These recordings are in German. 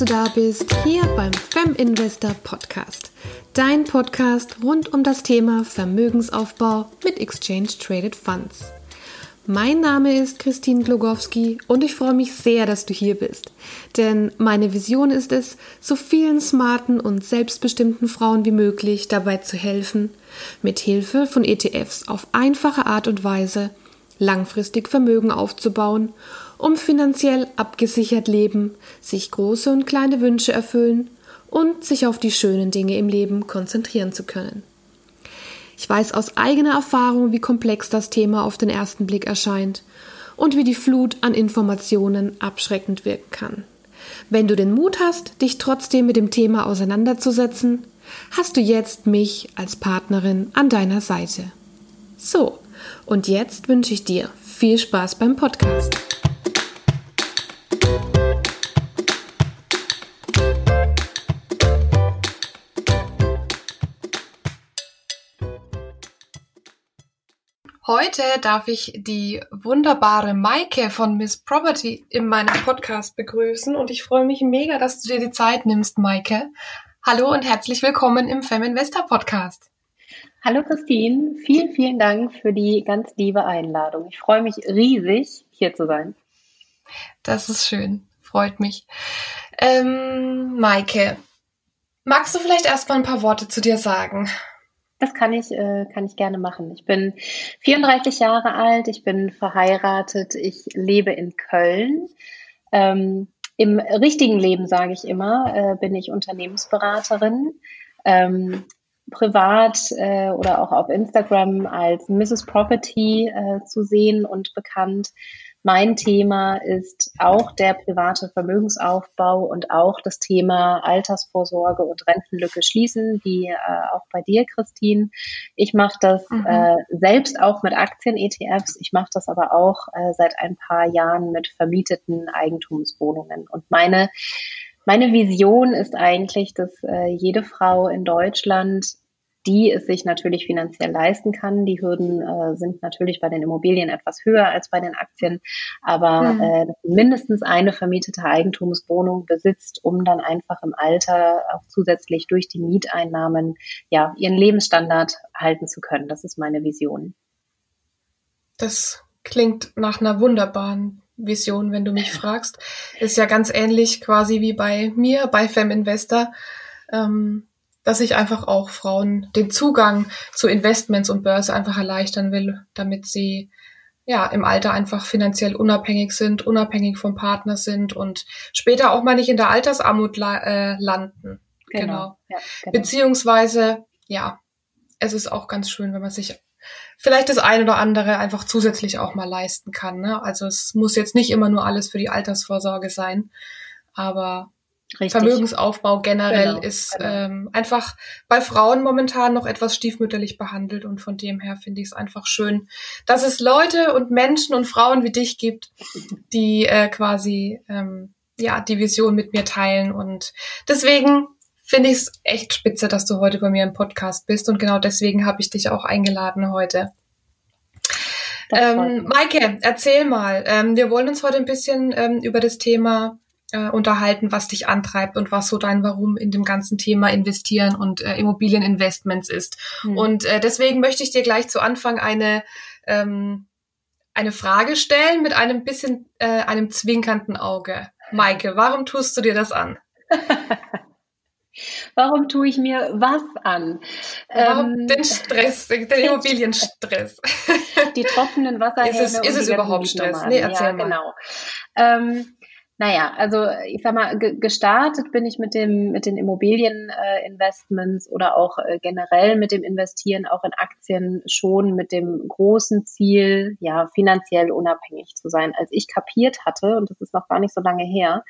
du da bist, hier beim Fem Investor Podcast. Dein Podcast rund um das Thema Vermögensaufbau mit Exchange Traded Funds. Mein Name ist Christine Glogowski und ich freue mich sehr, dass du hier bist. Denn meine Vision ist es, so vielen smarten und selbstbestimmten Frauen wie möglich dabei zu helfen, mit Hilfe von ETFs auf einfache Art und Weise langfristig Vermögen aufzubauen, um finanziell abgesichert leben, sich große und kleine Wünsche erfüllen und sich auf die schönen Dinge im Leben konzentrieren zu können. Ich weiß aus eigener Erfahrung, wie komplex das Thema auf den ersten Blick erscheint und wie die Flut an Informationen abschreckend wirken kann. Wenn du den Mut hast, dich trotzdem mit dem Thema auseinanderzusetzen, hast du jetzt mich als Partnerin an deiner Seite. So, und jetzt wünsche ich dir viel Spaß beim Podcast. Heute darf ich die wunderbare Maike von Miss Property in meinem Podcast begrüßen und ich freue mich mega, dass du dir die Zeit nimmst, Maike. Hallo und herzlich willkommen im Fem Investor Podcast. Hallo Christine, vielen, vielen Dank für die ganz liebe Einladung. Ich freue mich riesig, hier zu sein. Das ist schön, freut mich. Ähm, Maike, magst du vielleicht erstmal ein paar Worte zu dir sagen? Das kann ich, äh, kann ich gerne machen. Ich bin 34 Jahre alt, ich bin verheiratet, ich lebe in Köln. Ähm, Im richtigen Leben, sage ich immer, äh, bin ich Unternehmensberaterin. Ähm, privat äh, oder auch auf Instagram als Mrs. Property äh, zu sehen und bekannt. Mein Thema ist auch der private Vermögensaufbau und auch das Thema Altersvorsorge und Rentenlücke schließen, wie äh, auch bei dir, Christine. Ich mache das mhm. äh, selbst auch mit Aktien-ETFs. Ich mache das aber auch äh, seit ein paar Jahren mit vermieteten Eigentumswohnungen. Und meine meine Vision ist eigentlich, dass äh, jede Frau in Deutschland die es sich natürlich finanziell leisten kann. Die Hürden äh, sind natürlich bei den Immobilien etwas höher als bei den Aktien, aber mhm. äh, mindestens eine vermietete Eigentumswohnung besitzt, um dann einfach im Alter auch zusätzlich durch die Mieteinnahmen ja ihren Lebensstandard halten zu können. Das ist meine Vision. Das klingt nach einer wunderbaren Vision, wenn du mich fragst. Ist ja ganz ähnlich quasi wie bei mir, bei Fem Investor. Ähm, dass ich einfach auch Frauen den Zugang zu Investments und Börse einfach erleichtern will, damit sie ja im Alter einfach finanziell unabhängig sind, unabhängig vom Partner sind und später auch mal nicht in der Altersarmut la äh, landen. Genau. genau. Ja, genau. Beziehungsweise, ja, es ist auch ganz schön, wenn man sich vielleicht das ein oder andere einfach zusätzlich auch mal leisten kann. Ne? Also es muss jetzt nicht immer nur alles für die Altersvorsorge sein, aber Richtig. Vermögensaufbau generell genau, ist genau. Ähm, einfach bei Frauen momentan noch etwas stiefmütterlich behandelt und von dem her finde ich es einfach schön, dass es Leute und Menschen und Frauen wie dich gibt, die äh, quasi ähm, ja die Vision mit mir teilen und deswegen finde ich es echt spitze, dass du heute bei mir im Podcast bist und genau deswegen habe ich dich auch eingeladen heute. Ähm, Maike, erzähl mal. Ähm, wir wollen uns heute ein bisschen ähm, über das Thema äh, unterhalten, was dich antreibt und was so dein Warum in dem ganzen Thema investieren und äh, Immobilieninvestments ist. Mhm. Und äh, deswegen möchte ich dir gleich zu Anfang eine ähm, eine Frage stellen mit einem bisschen äh, einem zwinkernden Auge. Maike, warum tust du dir das an? Warum tue ich mir was an? Warum ähm, den Stress, den Immobilienstress. Die tropfenden Wasserhähne. Ist es, ist es überhaupt Stress? Nee, erzähl ja, mal. genau. Ähm, naja, also ich sag mal, gestartet bin ich mit dem mit den Immobilieninvestments äh, oder auch äh, generell mit dem Investieren auch in Aktien schon mit dem großen Ziel, ja, finanziell unabhängig zu sein. Als ich kapiert hatte, und das ist noch gar nicht so lange her,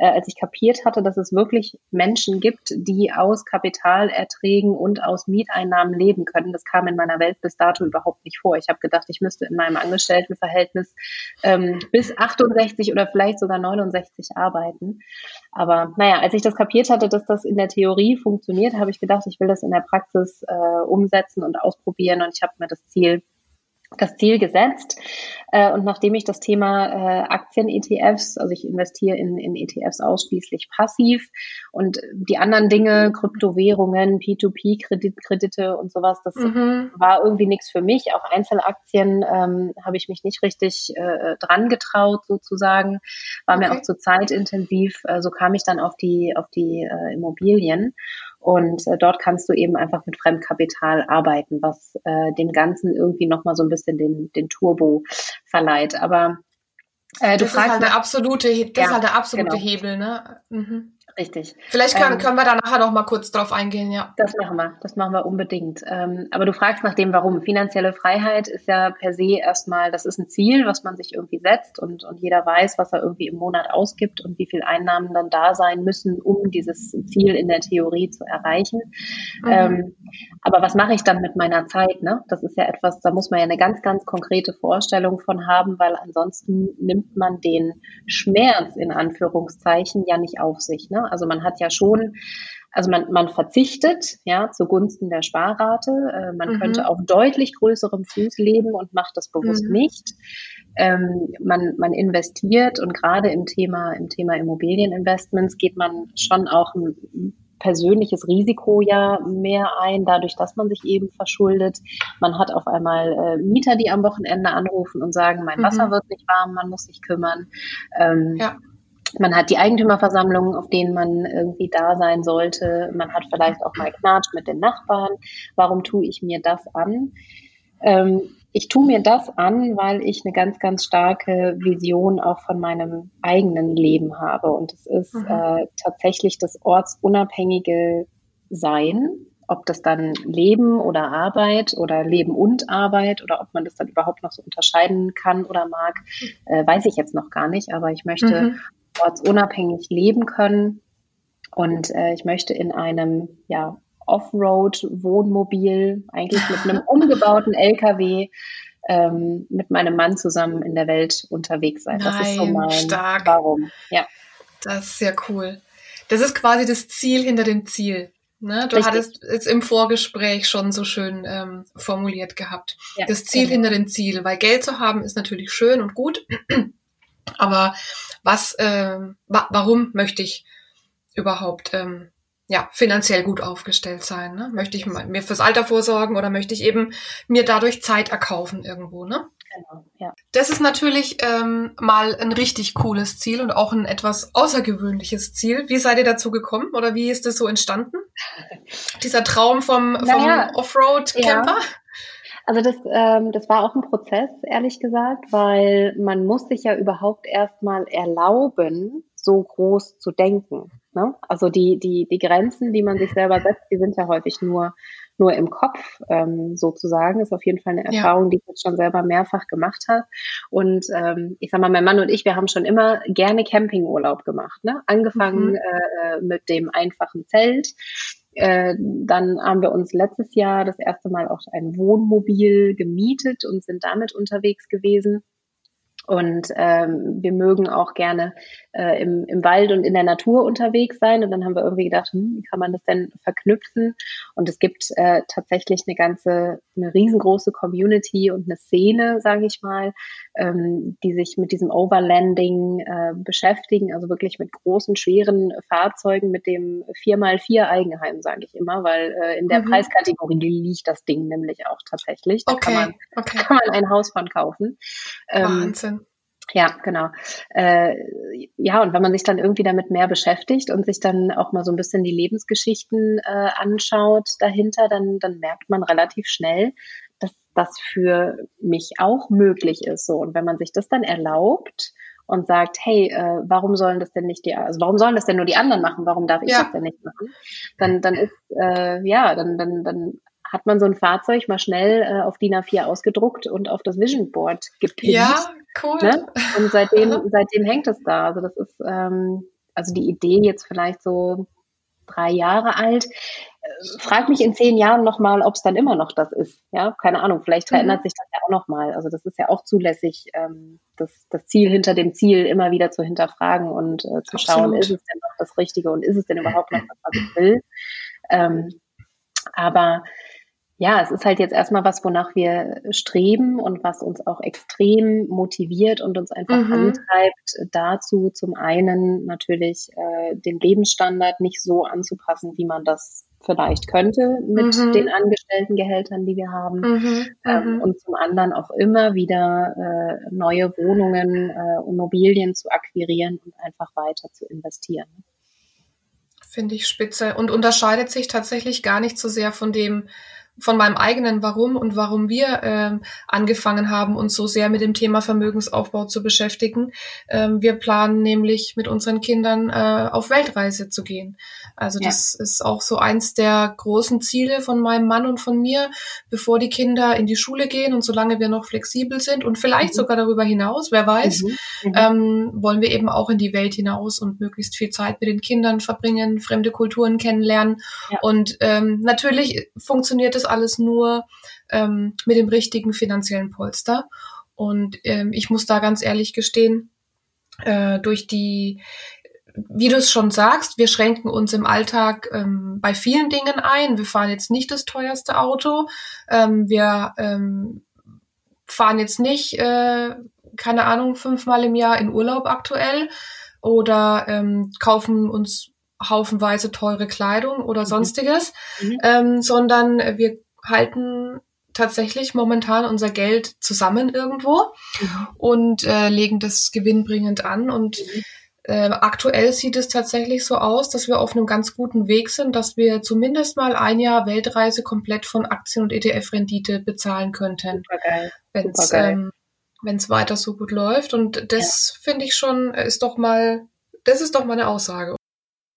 äh, als ich kapiert hatte, dass es wirklich Menschen gibt, die aus Kapitalerträgen und aus Mieteinnahmen leben können, das kam in meiner Welt bis dato überhaupt nicht vor. Ich habe gedacht, ich müsste in meinem Angestelltenverhältnis ähm, bis 68 oder vielleicht sogar 69 65 arbeiten. Aber naja, als ich das kapiert hatte, dass das in der Theorie funktioniert, habe ich gedacht, ich will das in der Praxis äh, umsetzen und ausprobieren und ich habe mir das Ziel das Ziel gesetzt, Äh, und nachdem ich das Thema äh, Aktien-ETFs, also ich investiere in, in ETFs ausschließlich passiv und die anderen Dinge, Kryptowährungen, P2P-Kredite und sowas, das mhm. war irgendwie nichts für mich. Auch Einzelaktien ähm, habe ich mich nicht richtig äh, dran getraut, sozusagen. War okay. mir auch zu zeitintensiv. Äh, so kam ich dann auf die, auf die äh, Immobilien. Und äh, dort kannst du eben einfach mit Fremdkapital arbeiten, was äh, dem Ganzen irgendwie nochmal so ein bisschen den, den Turbo verleiht. Aber äh, du das fragst ist halt der absolute, das ja, ist halt der absolute genau. Hebel, ne? Mhm. Richtig. Vielleicht können, ähm, können wir da nachher noch mal kurz drauf eingehen, ja. Das machen wir, das machen wir unbedingt. Ähm, aber du fragst nach dem, warum. Finanzielle Freiheit ist ja per se erstmal, das ist ein Ziel, was man sich irgendwie setzt und, und jeder weiß, was er irgendwie im Monat ausgibt und wie viel Einnahmen dann da sein müssen, um dieses Ziel in der Theorie zu erreichen. Mhm. Ähm, aber was mache ich dann mit meiner Zeit? Ne? Das ist ja etwas, da muss man ja eine ganz, ganz konkrete Vorstellung von haben, weil ansonsten nimmt man den Schmerz in Anführungszeichen ja nicht auf sich. Ne? Also man hat ja schon, also man, man verzichtet ja zugunsten der Sparrate. Äh, man mhm. könnte auf deutlich größerem Fuß leben und macht das bewusst mhm. nicht. Ähm, man, man investiert und gerade im Thema, im Thema Immobilieninvestments geht man schon auch ein persönliches Risiko ja mehr ein, dadurch, dass man sich eben verschuldet. Man hat auf einmal äh, Mieter, die am Wochenende anrufen und sagen, mein Wasser mhm. wird nicht warm, man muss sich kümmern. Ähm, ja. Man hat die Eigentümerversammlungen, auf denen man irgendwie da sein sollte. Man hat vielleicht auch mal Knatsch mit den Nachbarn. Warum tue ich mir das an? Ähm, ich tue mir das an, weil ich eine ganz, ganz starke Vision auch von meinem eigenen Leben habe. Und es ist mhm. äh, tatsächlich das ortsunabhängige Sein, ob das dann Leben oder Arbeit oder Leben und Arbeit oder ob man das dann überhaupt noch so unterscheiden kann oder mag, äh, weiß ich jetzt noch gar nicht. Aber ich möchte mhm ortsunabhängig leben können. Und äh, ich möchte in einem ja, Offroad-Wohnmobil, eigentlich mit einem umgebauten LKW, ähm, mit meinem Mann zusammen in der Welt unterwegs sein. Nein, das ist so mein stark. Warum. Ja. Das ist sehr cool. Das ist quasi das Ziel hinter dem Ziel. Ne? Du Richtig. hattest es im Vorgespräch schon so schön ähm, formuliert gehabt. Ja, das Ziel genau. hinter dem Ziel. Weil Geld zu haben ist natürlich schön und gut. Aber was, äh, wa warum möchte ich überhaupt ähm, ja, finanziell gut aufgestellt sein? Ne? Möchte ich mir fürs Alter vorsorgen oder möchte ich eben mir dadurch Zeit erkaufen irgendwo? Ne? Genau, ja. Das ist natürlich ähm, mal ein richtig cooles Ziel und auch ein etwas außergewöhnliches Ziel. Wie seid ihr dazu gekommen oder wie ist das so entstanden? Dieser Traum vom, naja, vom Offroad-Camper? Ja. Also das, ähm, das war auch ein Prozess, ehrlich gesagt, weil man muss sich ja überhaupt erstmal erlauben, so groß zu denken. Ne? Also die, die, die Grenzen, die man sich selber setzt, die sind ja häufig nur, nur im Kopf ähm, sozusagen. Ist auf jeden Fall eine Erfahrung, ja. die ich jetzt schon selber mehrfach gemacht habe. Und ähm, ich sag mal, mein Mann und ich, wir haben schon immer gerne Campingurlaub gemacht. Ne? Angefangen mhm. äh, mit dem einfachen Zelt äh, dann haben wir uns letztes Jahr das erste Mal auch ein Wohnmobil gemietet und sind damit unterwegs gewesen. Und ähm, wir mögen auch gerne äh, im, im Wald und in der Natur unterwegs sein. Und dann haben wir irgendwie gedacht, hm, wie kann man das denn verknüpfen? Und es gibt äh, tatsächlich eine ganze, eine riesengroße Community und eine Szene, sage ich mal, ähm, die sich mit diesem Overlanding äh, beschäftigen, also wirklich mit großen, schweren Fahrzeugen, mit dem 4x4 Eigenheim, sage ich immer, weil äh, in der mhm. Preiskategorie liegt das Ding nämlich auch tatsächlich. Da okay. kann, man, okay. kann man ein Haus von kaufen. Ähm, Wahnsinn. Ja, genau. Äh, ja, und wenn man sich dann irgendwie damit mehr beschäftigt und sich dann auch mal so ein bisschen die Lebensgeschichten äh, anschaut dahinter, dann, dann merkt man relativ schnell, dass das für mich auch möglich ist. So. Und wenn man sich das dann erlaubt und sagt, hey, äh, warum sollen das denn nicht die, also warum sollen das denn nur die anderen machen? Warum darf ich ja. das denn nicht machen? Dann, dann ist, äh, ja, dann, dann, dann hat man so ein Fahrzeug mal schnell äh, auf DIN A4 ausgedruckt und auf das Vision Board gepinnt. Ja, cool. Ne? Und seitdem, seitdem hängt es da. Also das ist, ähm, also die Idee jetzt vielleicht so drei Jahre alt. Äh, frag mich in zehn Jahren nochmal, ob es dann immer noch das ist. Ja, keine Ahnung. Vielleicht mhm. verändert mhm. sich das ja auch nochmal. Also das ist ja auch zulässig, ähm, das, das Ziel hinter dem Ziel immer wieder zu hinterfragen und äh, zu Absolut. schauen, ist es denn noch das Richtige und ist es denn überhaupt noch das, was ich will? Ähm, aber ja, es ist halt jetzt erstmal was, wonach wir streben und was uns auch extrem motiviert und uns einfach mhm. antreibt, dazu zum einen natürlich äh, den Lebensstandard nicht so anzupassen, wie man das vielleicht könnte mit mhm. den Angestelltengehältern, die wir haben. Mhm. Ähm, mhm. und zum anderen auch immer wieder äh, neue Wohnungen, äh, Immobilien zu akquirieren und einfach weiter zu investieren. Finde ich spitze und unterscheidet sich tatsächlich gar nicht so sehr von dem, von meinem eigenen Warum und warum wir ähm, angefangen haben, uns so sehr mit dem Thema Vermögensaufbau zu beschäftigen. Ähm, wir planen nämlich mit unseren Kindern äh, auf Weltreise zu gehen. Also ja. das ist auch so eins der großen Ziele von meinem Mann und von mir, bevor die Kinder in die Schule gehen und solange wir noch flexibel sind und vielleicht mhm. sogar darüber hinaus, wer weiß, mhm. Mhm. Ähm, wollen wir eben auch in die Welt hinaus und möglichst viel Zeit mit den Kindern verbringen, fremde Kulturen kennenlernen. Ja. Und ähm, natürlich funktioniert es alles nur ähm, mit dem richtigen finanziellen Polster. Und ähm, ich muss da ganz ehrlich gestehen, äh, durch die wie du es schon sagst, wir schränken uns im Alltag ähm, bei vielen Dingen ein. Wir fahren jetzt nicht das teuerste Auto. Ähm, wir ähm, fahren jetzt nicht, äh, keine Ahnung, fünfmal im Jahr in Urlaub aktuell oder ähm, kaufen uns haufenweise teure Kleidung oder mhm. sonstiges, mhm. Ähm, sondern wir halten tatsächlich momentan unser Geld zusammen irgendwo mhm. und äh, legen das gewinnbringend an. Und mhm. äh, aktuell sieht es tatsächlich so aus, dass wir auf einem ganz guten Weg sind, dass wir zumindest mal ein Jahr Weltreise komplett von Aktien- und ETF-Rendite bezahlen könnten. Wenn es ähm, weiter so gut läuft. Und das ja. finde ich schon, ist doch mal, das ist doch mal eine Aussage.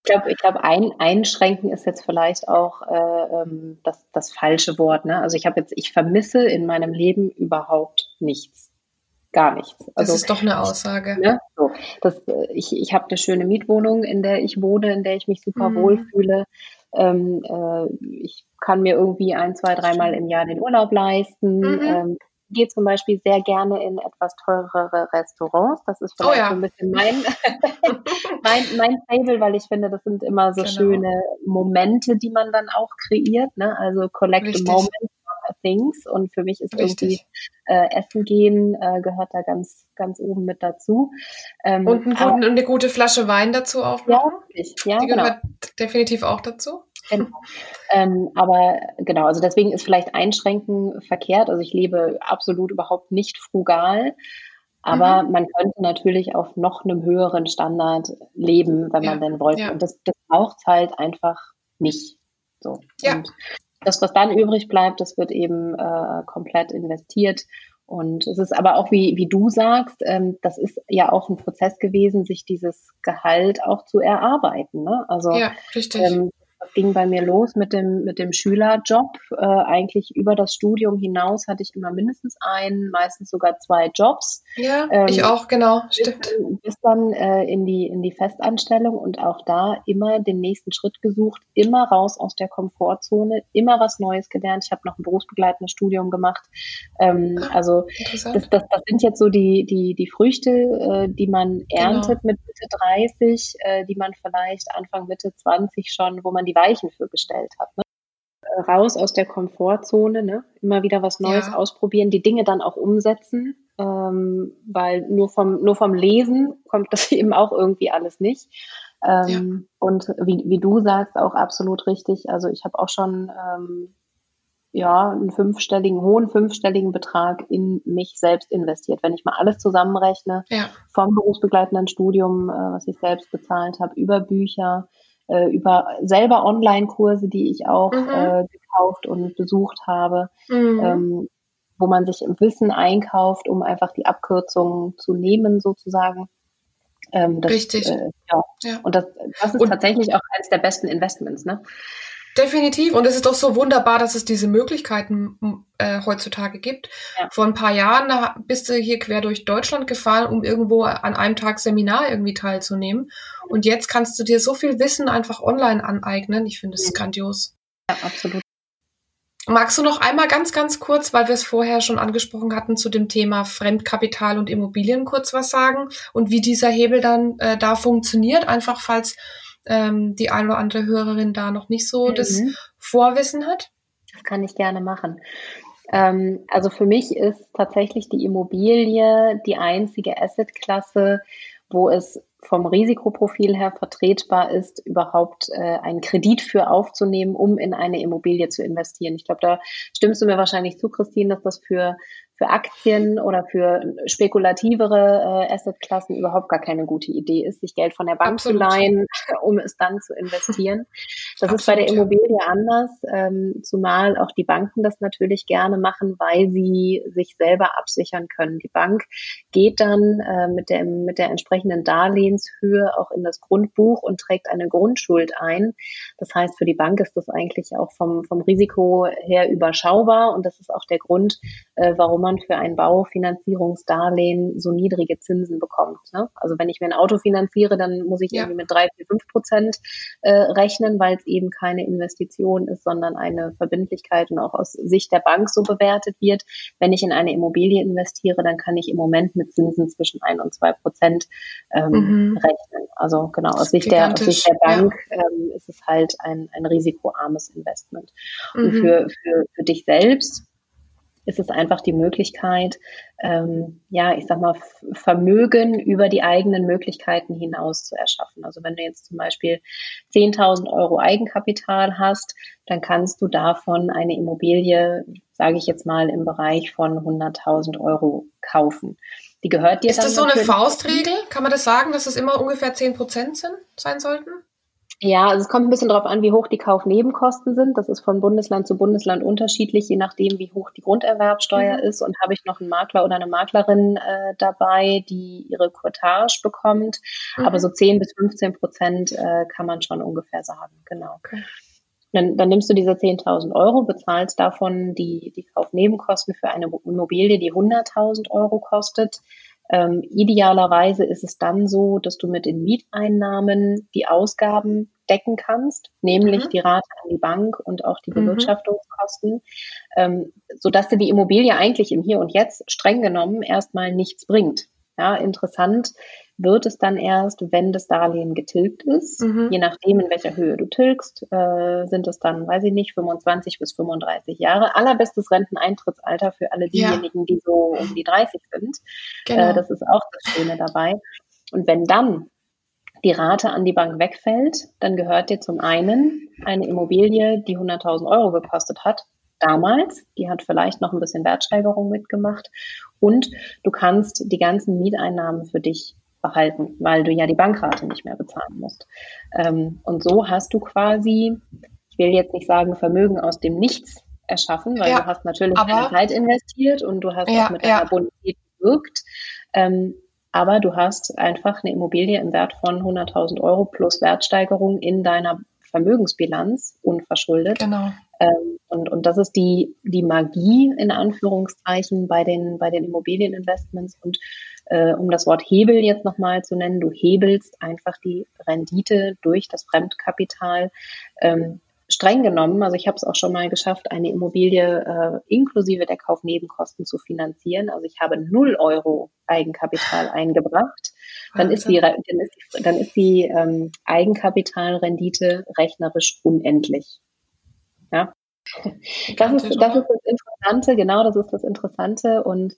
Ich glaube, ich glaube, ein, einschränken ist jetzt vielleicht auch äh, ähm, das, das falsche Wort. Ne? Also ich habe jetzt, ich vermisse in meinem Leben überhaupt nichts. Gar nichts. Also, das ist doch eine Aussage. Ne? So, das, ich ich habe eine schöne Mietwohnung, in der ich wohne, in der ich mich super mhm. wohlfühle. Ähm, äh, ich kann mir irgendwie ein, zwei, dreimal im Jahr den Urlaub leisten. Mhm. Ähm, gehe zum Beispiel sehr gerne in etwas teurere Restaurants. Das ist vielleicht oh ja. so ein bisschen mein, mein, mein Fable, weil ich finde, das sind immer so genau. schöne Momente, die man dann auch kreiert. Ne? Also collect Richtig. a moment things. Und für mich ist Richtig. irgendwie äh, Essen gehen äh, gehört da ganz, ganz oben mit dazu. Ähm, und, guten, aber, eine gute Flasche Wein dazu aufmachen. Ja, ja, die gehört genau. definitiv auch dazu. Genau. ähm, aber genau, also deswegen ist vielleicht Einschränken verkehrt. Also ich lebe absolut überhaupt nicht frugal. Aber mhm. man könnte natürlich auf noch einem höheren Standard leben, wenn ja, man denn wollte. Ja. Und das, das braucht es halt einfach nicht. So. Ja. Und das, was dann übrig bleibt, das wird eben äh, komplett investiert. Und es ist aber auch, wie, wie du sagst, ähm, das ist ja auch ein Prozess gewesen, sich dieses Gehalt auch zu erarbeiten. Ne? Also ja, richtig. Ähm, ging bei mir los mit dem, mit dem Schülerjob. Äh, eigentlich über das Studium hinaus hatte ich immer mindestens einen, meistens sogar zwei Jobs. Ja, ähm, ich auch, genau, stimmt. Bis dann äh, in, die, in die Festanstellung und auch da immer den nächsten Schritt gesucht, immer raus aus der Komfortzone, immer was Neues gelernt. Ich habe noch ein berufsbegleitendes Studium gemacht. Ähm, ah, also das, das, das sind jetzt so die, die, die Früchte, äh, die man genau. erntet genau. mit Mitte 30, äh, die man vielleicht Anfang Mitte 20 schon, wo man die Weichen für gestellt hat. Ne? Äh, raus aus der Komfortzone, ne? immer wieder was Neues ja. ausprobieren, die Dinge dann auch umsetzen, ähm, weil nur vom, nur vom Lesen kommt das eben auch irgendwie alles nicht. Ähm, ja. Und wie, wie du sagst, auch absolut richtig. Also ich habe auch schon ähm, ja, einen fünfstelligen, hohen fünfstelligen Betrag in mich selbst investiert. Wenn ich mal alles zusammenrechne, ja. vom berufsbegleitenden Studium, äh, was ich selbst bezahlt habe, über Bücher, äh, über selber Online-Kurse, die ich auch mhm. äh, gekauft und besucht habe, mhm. ähm, wo man sich im Wissen einkauft, um einfach die Abkürzungen zu nehmen sozusagen. Ähm, das, Richtig. Äh, ja. ja. Und das, das ist und tatsächlich auch eines der besten Investments, ne? Definitiv. Und es ist doch so wunderbar, dass es diese Möglichkeiten äh, heutzutage gibt. Ja. Vor ein paar Jahren bist du hier quer durch Deutschland gefahren, um irgendwo an einem Tag Seminar irgendwie teilzunehmen. Und jetzt kannst du dir so viel Wissen einfach online aneignen. Ich finde es ja. grandios. Ja, absolut. Magst du noch einmal ganz, ganz kurz, weil wir es vorher schon angesprochen hatten, zu dem Thema Fremdkapital und Immobilien kurz was sagen und wie dieser Hebel dann äh, da funktioniert? Einfach falls ähm, die eine oder andere Hörerin da noch nicht so mhm. das Vorwissen hat? kann ich gerne machen. Ähm, also für mich ist tatsächlich die Immobilie die einzige Assetklasse, wo es vom Risikoprofil her vertretbar ist, überhaupt äh, einen Kredit für aufzunehmen, um in eine Immobilie zu investieren. Ich glaube, da stimmst du mir wahrscheinlich zu, Christine, dass das für für Aktien oder für spekulativere äh, Assetklassen überhaupt gar keine gute Idee ist, sich Geld von der Bank Absolut. zu leihen, um es dann zu investieren. Das Absolut, ist bei der Immobilie ja. anders, ähm, zumal auch die Banken das natürlich gerne machen, weil sie sich selber absichern können. Die Bank geht dann äh, mit, der, mit der entsprechenden Darlehenshöhe auch in das Grundbuch und trägt eine Grundschuld ein. Das heißt, für die Bank ist das eigentlich auch vom, vom Risiko her überschaubar und das ist auch der Grund, äh, warum man für ein Baufinanzierungsdarlehen so niedrige Zinsen bekommt. Ne? Also wenn ich mir ein Auto finanziere, dann muss ich ja. irgendwie mit drei, vier, fünf Prozent äh, rechnen, weil es eben keine Investition ist, sondern eine Verbindlichkeit und auch aus Sicht der Bank so bewertet wird. Wenn ich in eine Immobilie investiere, dann kann ich im Moment mit Zinsen zwischen ein und zwei Prozent ähm, mhm. rechnen. Also genau, aus Sicht, der, aus Sicht der Bank ja. ähm, ist es halt ein, ein risikoarmes Investment. Und mhm. für, für, für dich selbst ist es einfach die Möglichkeit, ähm, ja, ich sag mal, Vermögen über die eigenen Möglichkeiten hinaus zu erschaffen. Also wenn du jetzt zum Beispiel 10.000 Euro Eigenkapital hast, dann kannst du davon eine Immobilie, sage ich jetzt mal, im Bereich von 100.000 Euro kaufen. Die gehört dir Ist das so eine Faustregel? Kann man das sagen, dass es immer ungefähr 10 Prozent sind, sein sollten? Ja, also es kommt ein bisschen darauf an, wie hoch die Kaufnebenkosten sind. Das ist von Bundesland zu Bundesland unterschiedlich, je nachdem, wie hoch die Grunderwerbsteuer mhm. ist. Und habe ich noch einen Makler oder eine Maklerin äh, dabei, die ihre Cottage bekommt. Mhm. Aber so 10 bis 15 Prozent äh, kann man schon ungefähr sagen, genau. Okay. Dann, dann nimmst du diese 10.000 Euro, bezahlst davon die, die Kaufnebenkosten für eine Immobilie, die 100.000 Euro kostet. Ähm, idealerweise ist es dann so, dass du mit den Mieteinnahmen die Ausgaben decken kannst, nämlich mhm. die Rate an die Bank und auch die mhm. Bewirtschaftungskosten, mhm. ähm, sodass dir die Immobilie eigentlich im Hier und Jetzt streng genommen erstmal nichts bringt. Ja, interessant wird es dann erst, wenn das Darlehen getilgt ist. Mhm. Je nachdem, in welcher Höhe du tilgst, äh, sind es dann, weiß ich nicht, 25 bis 35 Jahre. Allerbestes Renteneintrittsalter für alle diejenigen, ja. die so um die 30 sind. Genau. Äh, das ist auch das Schöne dabei. Und wenn dann die Rate an die Bank wegfällt, dann gehört dir zum einen eine Immobilie, die 100.000 Euro gekostet hat, damals. Die hat vielleicht noch ein bisschen Wertsteigerung mitgemacht. Und du kannst die ganzen Mieteinnahmen für dich behalten, weil du ja die Bankrate nicht mehr bezahlen musst. Ähm, und so hast du quasi, ich will jetzt nicht sagen Vermögen aus dem Nichts erschaffen, weil ja, du hast natürlich deine Zeit investiert und du hast ja, auch mit deiner ja. Bonität gewirkt. Ähm, aber du hast einfach eine Immobilie im Wert von 100.000 Euro plus Wertsteigerung in deiner Vermögensbilanz unverschuldet. Genau. Ähm, und, und das ist die, die Magie in Anführungszeichen bei den, bei den Immobilieninvestments. Und äh, um das Wort Hebel jetzt nochmal zu nennen, du hebelst einfach die Rendite durch das Fremdkapital. Ähm, streng genommen, also ich habe es auch schon mal geschafft, eine Immobilie äh, inklusive der Kaufnebenkosten zu finanzieren. Also ich habe null Euro Eigenkapital eingebracht. Dann ist die, dann ist die, dann ist die ähm, Eigenkapitalrendite rechnerisch unendlich. Ja. Das ist, das ist das Interessante, genau, das ist das Interessante. Und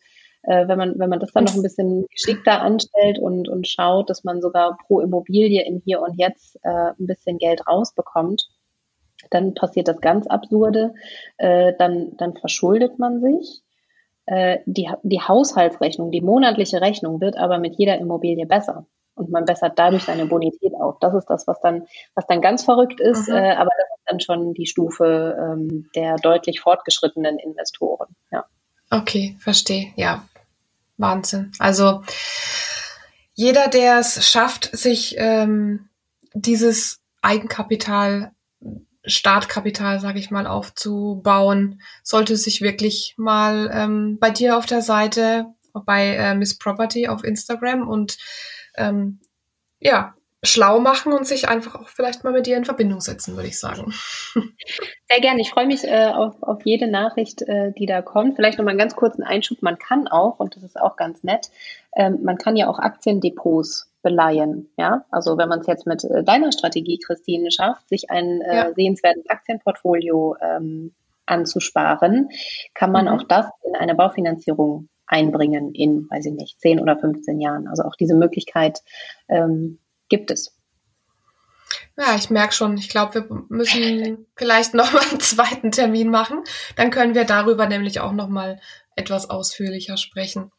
äh, wenn man, wenn man das dann noch ein bisschen geschickter anstellt und, und schaut, dass man sogar pro Immobilie im Hier und Jetzt äh, ein bisschen Geld rausbekommt, dann passiert das ganz Absurde. Äh, dann, dann verschuldet man sich. Äh, die, die Haushaltsrechnung, die monatliche Rechnung wird aber mit jeder Immobilie besser und man bessert dadurch seine Bonität auf. Das ist das, was dann, was dann ganz verrückt ist, mhm. äh, aber das ist dann schon die Stufe ähm, der deutlich fortgeschrittenen Investoren. Ja. Okay, verstehe. Ja, Wahnsinn. Also jeder, der es schafft, sich ähm, dieses Eigenkapital, Startkapital, sage ich mal, aufzubauen, sollte sich wirklich mal ähm, bei dir auf der Seite, bei äh, Miss Property auf Instagram und ähm, ja, schlau machen und sich einfach auch vielleicht mal mit dir in Verbindung setzen, würde ich sagen. Sehr gerne. Ich freue mich äh, auf, auf jede Nachricht, äh, die da kommt. Vielleicht noch mal einen ganz kurzen Einschub. Man kann auch, und das ist auch ganz nett, ähm, man kann ja auch Aktiendepots beleihen. Ja, also wenn man es jetzt mit äh, deiner Strategie, Christine, schafft, sich ein äh, ja. sehenswertes Aktienportfolio ähm, anzusparen, kann man mhm. auch das in eine Baufinanzierung einbringen in, weiß ich nicht, 10 oder 15 Jahren. Also auch diese Möglichkeit ähm, gibt es. Ja, ich merke schon. Ich glaube, wir müssen vielleicht noch mal einen zweiten Termin machen. Dann können wir darüber nämlich auch noch mal etwas ausführlicher sprechen.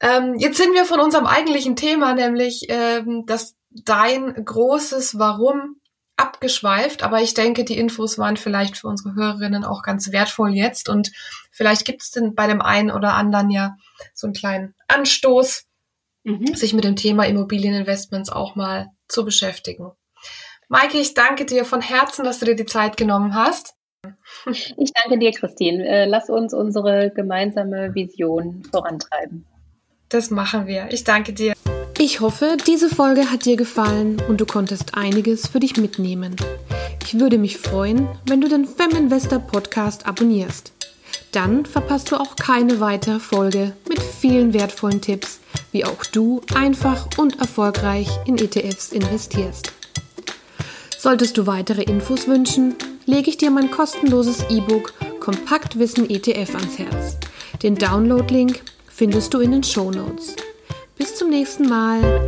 Ähm, jetzt sind wir von unserem eigentlichen Thema, nämlich ähm, dass dein großes Warum abgeschweift, aber ich denke, die Infos waren vielleicht für unsere Hörerinnen auch ganz wertvoll jetzt und vielleicht gibt es denn bei dem einen oder anderen ja so einen kleinen Anstoß, mhm. sich mit dem Thema Immobilieninvestments auch mal zu beschäftigen. Maike, ich danke dir von Herzen, dass du dir die Zeit genommen hast. Ich danke dir, Christine. Äh, lass uns unsere gemeinsame Vision vorantreiben. Das machen wir. Ich danke dir. Ich hoffe, diese Folge hat dir gefallen und du konntest einiges für dich mitnehmen. Ich würde mich freuen, wenn du den Feminvestor Podcast abonnierst. Dann verpasst du auch keine weitere Folge mit vielen wertvollen Tipps, wie auch du einfach und erfolgreich in ETFs investierst. Solltest du weitere Infos wünschen, lege ich dir mein kostenloses E-Book Kompaktwissen ETF ans Herz. Den Download-Link findest du in den Show Notes. Bis zum nächsten Mal.